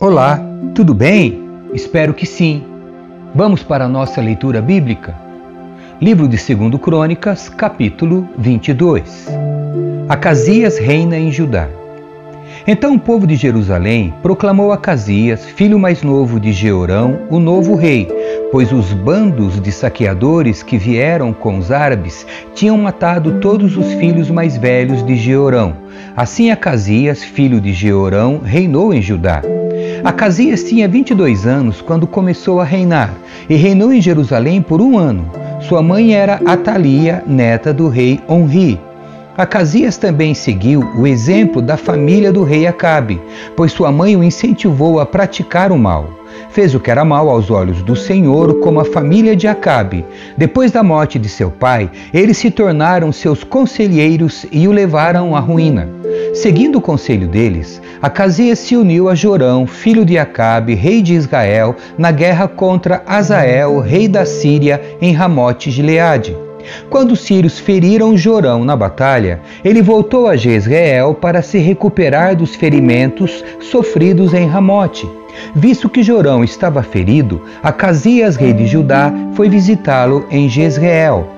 Olá, tudo bem? Espero que sim. Vamos para a nossa leitura bíblica? Livro de 2 Crônicas, capítulo 22. Acasias reina em Judá. Então o povo de Jerusalém proclamou Acasias, filho mais novo de Jeorão, o novo rei, pois os bandos de saqueadores que vieram com os árabes tinham matado todos os filhos mais velhos de Jeorão. Assim Acasias, filho de Jeorão, reinou em Judá. Acasias tinha 22 anos quando começou a reinar e reinou em Jerusalém por um ano. Sua mãe era Atalia, neta do rei Onri. Acasias também seguiu o exemplo da família do rei Acabe, pois sua mãe o incentivou a praticar o mal. Fez o que era mal aos olhos do Senhor, como a família de Acabe. Depois da morte de seu pai, eles se tornaram seus conselheiros e o levaram à ruína. Seguindo o conselho deles, Acasias se uniu a Jorão, filho de Acabe, rei de Israel, na guerra contra Azael, rei da Síria, em Ramote Gileade. Quando os sírios feriram Jorão na batalha, ele voltou a Jezreel para se recuperar dos ferimentos sofridos em Ramote. Visto que Jorão estava ferido, Acasias, rei de Judá, foi visitá-lo em Jezreel.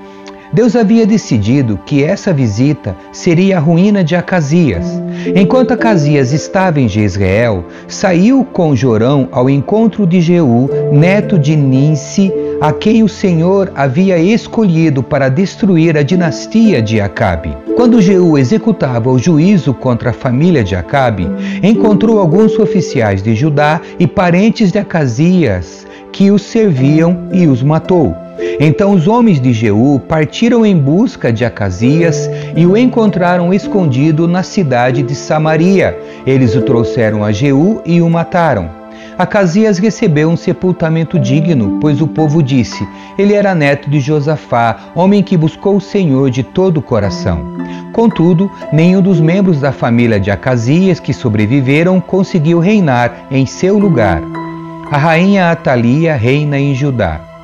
Deus havia decidido que essa visita seria a ruína de Acasias. Enquanto Acasias estava em Jezreel, saiu com Jorão ao encontro de Jeú, neto de Ninsi, a quem o Senhor havia escolhido para destruir a dinastia de Acabe. Quando Jeú executava o juízo contra a família de Acabe, encontrou alguns oficiais de Judá e parentes de Acasias que os serviam e os matou. Então os homens de Jeú partiram em busca de Acasias e o encontraram escondido na cidade de Samaria. Eles o trouxeram a Jeú e o mataram. Acasias recebeu um sepultamento digno, pois o povo disse: Ele era neto de Josafá, homem que buscou o Senhor de todo o coração. Contudo, nenhum dos membros da família de Acasias que sobreviveram conseguiu reinar em seu lugar. A rainha Atalia reina em Judá.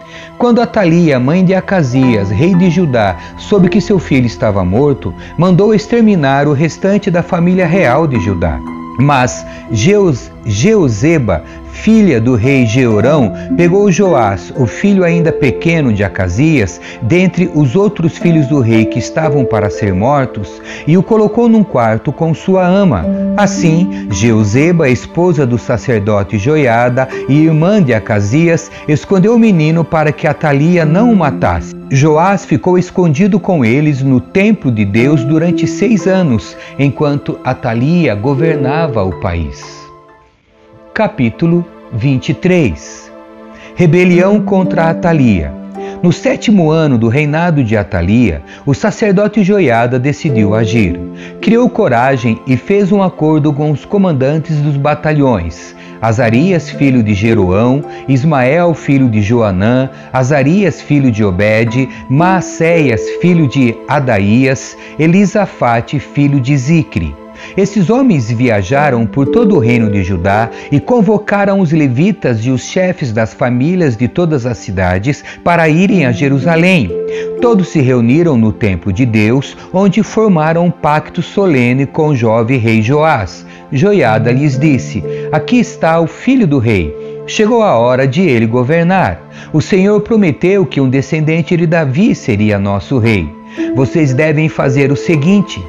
Quando Atalia, mãe de Acasias, rei de Judá, soube que seu filho estava morto, mandou exterminar o restante da família real de Judá. Mas Jeus, Jeuzeba, filha do rei Jeorão, pegou Joás, o filho ainda pequeno de Acasias, dentre os outros filhos do rei que estavam para ser mortos, e o colocou num quarto com sua ama. Assim, Jeuzeba, esposa do sacerdote Joiada e irmã de Acasias, escondeu o menino para que Atalia não o matasse. Joás ficou escondido com eles no templo de Deus durante seis anos, enquanto Atalia governava o país capítulo 23 Rebelião contra Atalia. No sétimo ano do reinado de Atalia, o sacerdote Joiada decidiu agir. Criou coragem e fez um acordo com os comandantes dos batalhões, Azarias, filho de Jeroão, Ismael, filho de Joanã, Azarias, filho de Obed, Maacéias, filho de Adaías, Elisafate, filho de Zicre. Esses homens viajaram por todo o reino de Judá e convocaram os levitas e os chefes das famílias de todas as cidades para irem a Jerusalém. Todos se reuniram no templo de Deus, onde formaram um pacto solene com o jovem rei Joás. Joiada lhes disse: Aqui está o filho do rei. Chegou a hora de ele governar. O Senhor prometeu que um descendente de Davi seria nosso rei. Vocês devem fazer o seguinte: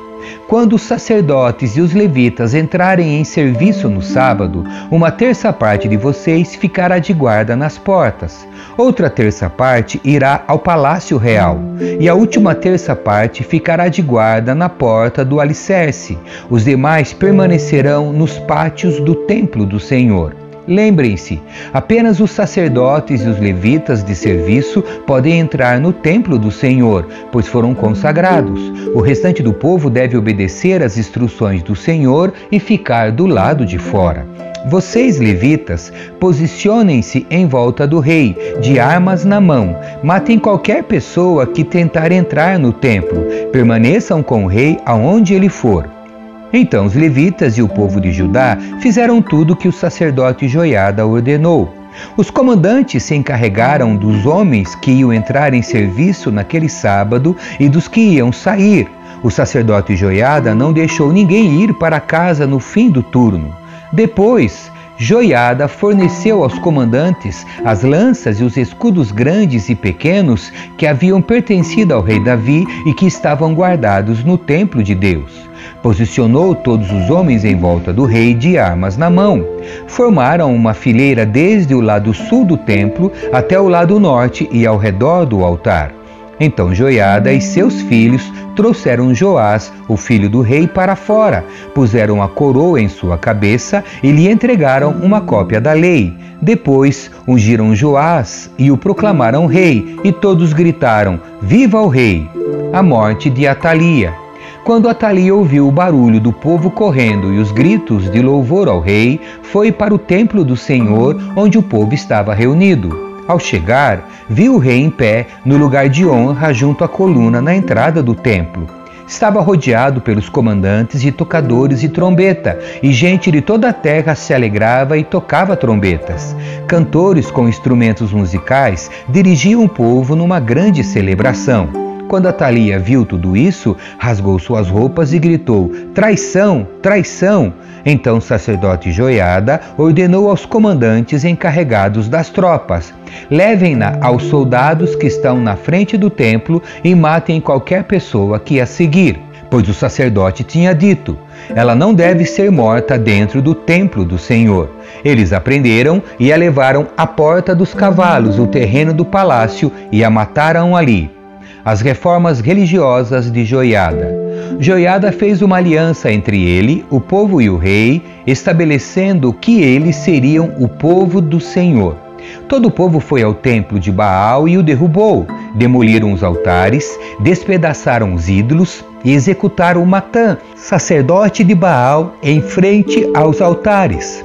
quando os sacerdotes e os levitas entrarem em serviço no sábado, uma terça parte de vocês ficará de guarda nas portas, outra terça parte irá ao palácio real, e a última terça parte ficará de guarda na porta do alicerce. Os demais permanecerão nos pátios do templo do Senhor. Lembrem-se, apenas os sacerdotes e os levitas de serviço podem entrar no templo do Senhor, pois foram consagrados. O restante do povo deve obedecer às instruções do Senhor e ficar do lado de fora. Vocês, levitas, posicionem-se em volta do rei, de armas na mão. Matem qualquer pessoa que tentar entrar no templo. Permaneçam com o rei aonde ele for. Então os levitas e o povo de Judá fizeram tudo que o sacerdote Joiada ordenou. Os comandantes se encarregaram dos homens que iam entrar em serviço naquele sábado e dos que iam sair. O sacerdote Joiada não deixou ninguém ir para casa no fim do turno. Depois, Joiada forneceu aos comandantes as lanças e os escudos grandes e pequenos que haviam pertencido ao rei Davi e que estavam guardados no templo de Deus. Posicionou todos os homens em volta do rei de armas na mão. Formaram uma fileira desde o lado sul do templo até o lado norte e ao redor do altar. Então Joiada e seus filhos trouxeram Joás, o filho do rei, para fora, puseram a coroa em sua cabeça e lhe entregaram uma cópia da lei. Depois ungiram Joás e o proclamaram rei, e todos gritaram: Viva o rei! A morte de Atalia. Quando Atalia ouviu o barulho do povo correndo e os gritos de louvor ao rei, foi para o templo do Senhor, onde o povo estava reunido. Ao chegar, viu o rei em pé no lugar de honra junto à coluna na entrada do templo. Estava rodeado pelos comandantes de tocadores de trombeta, e gente de toda a terra se alegrava e tocava trombetas. Cantores com instrumentos musicais dirigiam o povo numa grande celebração. Quando Atalia viu tudo isso, rasgou suas roupas e gritou: Traição! Traição! Então o sacerdote Joiada ordenou aos comandantes encarregados das tropas: Levem-na aos soldados que estão na frente do templo e matem qualquer pessoa que a seguir. Pois o sacerdote tinha dito: Ela não deve ser morta dentro do templo do Senhor. Eles aprenderam e a levaram à porta dos cavalos, o terreno do palácio, e a mataram ali as reformas religiosas de Joiada. Joiada fez uma aliança entre ele, o povo e o rei, estabelecendo que eles seriam o povo do Senhor. Todo o povo foi ao templo de Baal e o derrubou. Demoliram os altares, despedaçaram os ídolos e executaram Matã, sacerdote de Baal, em frente aos altares.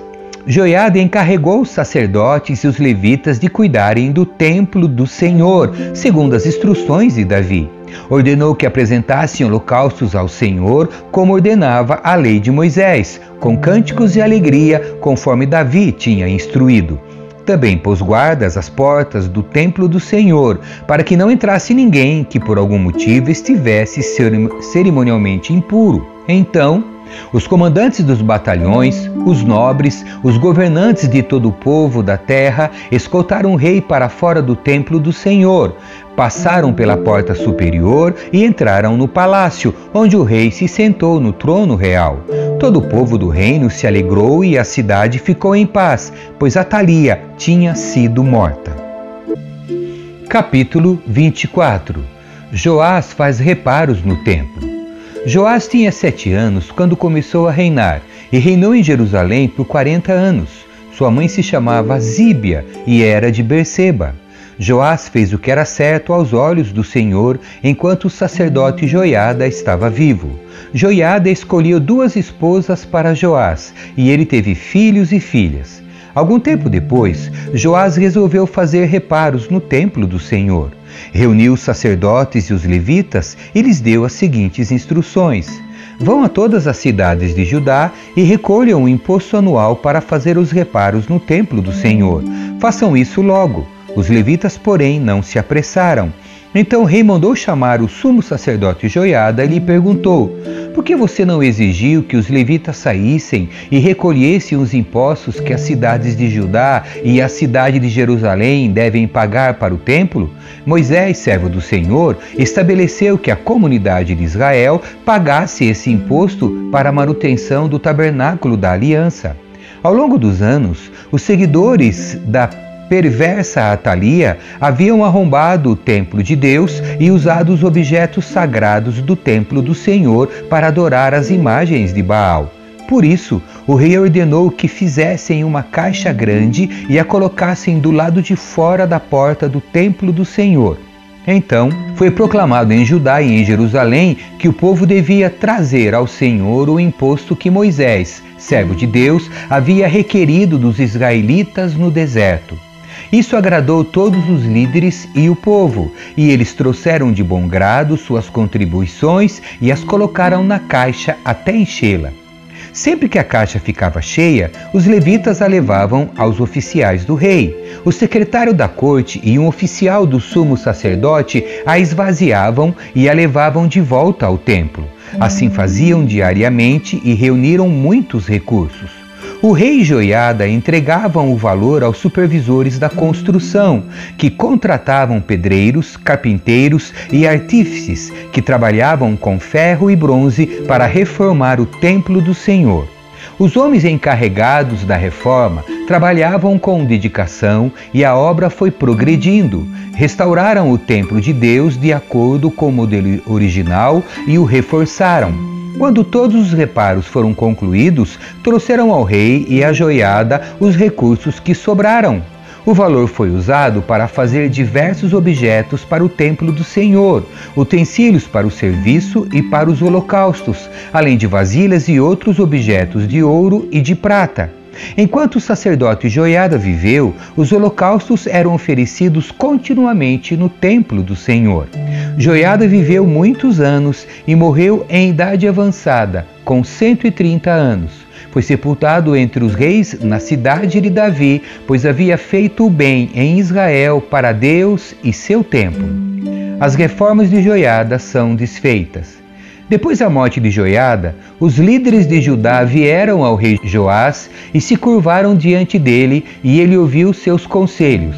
Joiada encarregou os sacerdotes e os levitas de cuidarem do templo do Senhor, segundo as instruções de Davi. Ordenou que apresentassem holocaustos ao Senhor, como ordenava a lei de Moisés, com cânticos e alegria, conforme Davi tinha instruído. Também pôs guardas às portas do templo do Senhor, para que não entrasse ninguém que por algum motivo estivesse cerimonialmente impuro. Então, os comandantes dos batalhões, os nobres, os governantes de todo o povo da terra escoltaram o rei para fora do templo do Senhor, passaram pela porta superior e entraram no palácio, onde o rei se sentou no trono real. Todo o povo do reino se alegrou e a cidade ficou em paz, pois Atalia tinha sido morta. Capítulo 24 Joás faz reparos no templo. Joás tinha sete anos quando começou a reinar e reinou em Jerusalém por quarenta anos. Sua mãe se chamava Zíbia e era de Berseba. Joás fez o que era certo aos olhos do Senhor enquanto o sacerdote Joiada estava vivo. Joiada escolheu duas esposas para Joás e ele teve filhos e filhas. Algum tempo depois, Joás resolveu fazer reparos no templo do Senhor. Reuniu os sacerdotes e os levitas e lhes deu as seguintes instruções: Vão a todas as cidades de Judá e recolham o imposto anual para fazer os reparos no templo do Senhor. Façam isso logo. Os levitas, porém, não se apressaram. Então o rei mandou chamar o sumo sacerdote Joiada e lhe perguntou: Por que você não exigiu que os levitas saíssem e recolhessem os impostos que as cidades de Judá e a cidade de Jerusalém devem pagar para o templo? Moisés, servo do Senhor, estabeleceu que a comunidade de Israel pagasse esse imposto para a manutenção do tabernáculo da aliança. Ao longo dos anos, os seguidores da perversa Atalia haviam arrombado o templo de Deus e usado os objetos sagrados do templo do Senhor para adorar as imagens de Baal. Por isso, o rei ordenou que fizessem uma caixa grande e a colocassem do lado de fora da porta do templo do Senhor. Então foi proclamado em Judá e em Jerusalém que o povo devia trazer ao Senhor o imposto que Moisés, servo de Deus, havia requerido dos israelitas no deserto. Isso agradou todos os líderes e o povo, e eles trouxeram de bom grado suas contribuições e as colocaram na caixa até enchê-la. Sempre que a caixa ficava cheia, os levitas a levavam aos oficiais do rei. O secretário da corte e um oficial do sumo sacerdote a esvaziavam e a levavam de volta ao templo. Assim faziam diariamente e reuniram muitos recursos. O rei Joiada entregava o valor aos supervisores da construção, que contratavam pedreiros, carpinteiros e artífices que trabalhavam com ferro e bronze para reformar o templo do Senhor. Os homens encarregados da reforma trabalhavam com dedicação e a obra foi progredindo. Restauraram o templo de Deus de acordo com o modelo original e o reforçaram. Quando todos os reparos foram concluídos, trouxeram ao rei e à joiada os recursos que sobraram. O valor foi usado para fazer diversos objetos para o templo do Senhor, utensílios para o serviço e para os holocaustos, além de vasilhas e outros objetos de ouro e de prata. Enquanto o sacerdote Joiada viveu, os holocaustos eram oferecidos continuamente no templo do Senhor. Joiada viveu muitos anos e morreu em idade avançada, com 130 anos. Foi sepultado entre os reis na cidade de Davi, pois havia feito o bem em Israel para Deus e seu templo. As reformas de Joiada são desfeitas. Depois da morte de Joiada, os líderes de Judá vieram ao rei Joás e se curvaram diante dele, e ele ouviu seus conselhos.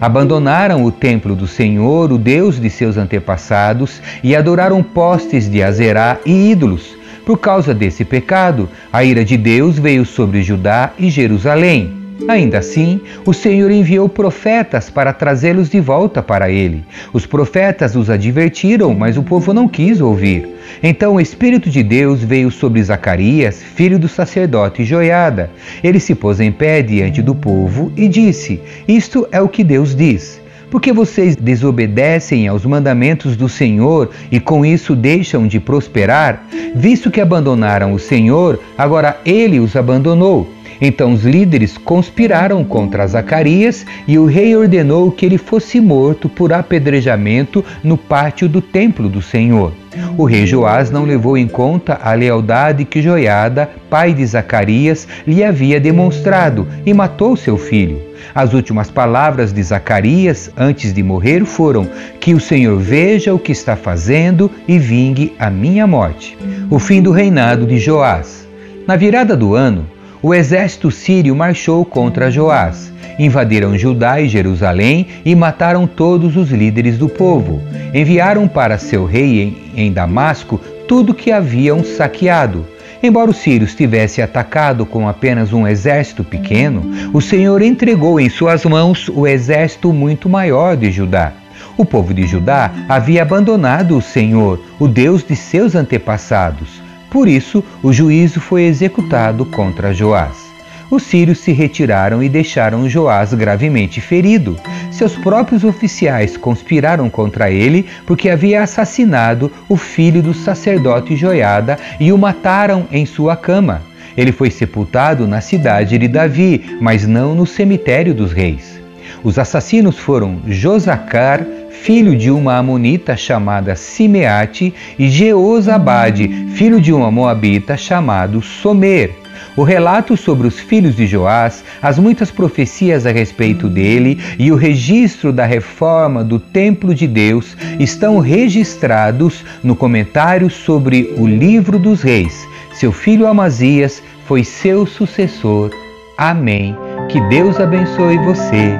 Abandonaram o templo do Senhor, o Deus de seus antepassados, e adoraram postes de Azerá e ídolos por causa desse pecado, a ira de Deus veio sobre Judá e Jerusalém. Ainda assim, o Senhor enviou profetas para trazê-los de volta para ele. Os profetas os advertiram, mas o povo não quis ouvir. Então o Espírito de Deus veio sobre Zacarias, filho do sacerdote Joiada. Ele se pôs em pé diante do povo e disse: Isto é o que Deus diz. Porque vocês desobedecem aos mandamentos do Senhor e com isso deixam de prosperar? Visto que abandonaram o Senhor, agora ele os abandonou. Então os líderes conspiraram contra Zacarias e o rei ordenou que ele fosse morto por apedrejamento no pátio do templo do Senhor. O rei Joás não levou em conta a lealdade que Joiada, pai de Zacarias, lhe havia demonstrado e matou seu filho. As últimas palavras de Zacarias antes de morrer foram: Que o Senhor veja o que está fazendo e vingue a minha morte. O fim do reinado de Joás. Na virada do ano, o exército sírio marchou contra Joás. Invadiram Judá e Jerusalém e mataram todos os líderes do povo. Enviaram para seu rei em Damasco tudo que haviam saqueado Embora os sírios tivessem atacado com apenas um exército pequeno, o Senhor entregou em suas mãos o exército muito maior de Judá. O povo de Judá havia abandonado o Senhor, o Deus de seus antepassados. Por isso, o juízo foi executado contra Joás os sírios se retiraram e deixaram Joás gravemente ferido. Seus próprios oficiais conspiraram contra ele porque havia assassinado o filho do sacerdote Joiada e o mataram em sua cama. Ele foi sepultado na cidade de Davi, mas não no cemitério dos reis. Os assassinos foram Josacar, filho de uma amonita chamada Simeate, e Jeozabade, filho de uma moabita chamado Somer. O relato sobre os filhos de Joás, as muitas profecias a respeito dele e o registro da reforma do templo de Deus estão registrados no comentário sobre o livro dos reis. Seu filho Amazias foi seu sucessor. Amém. Que Deus abençoe você.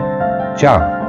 Tchau.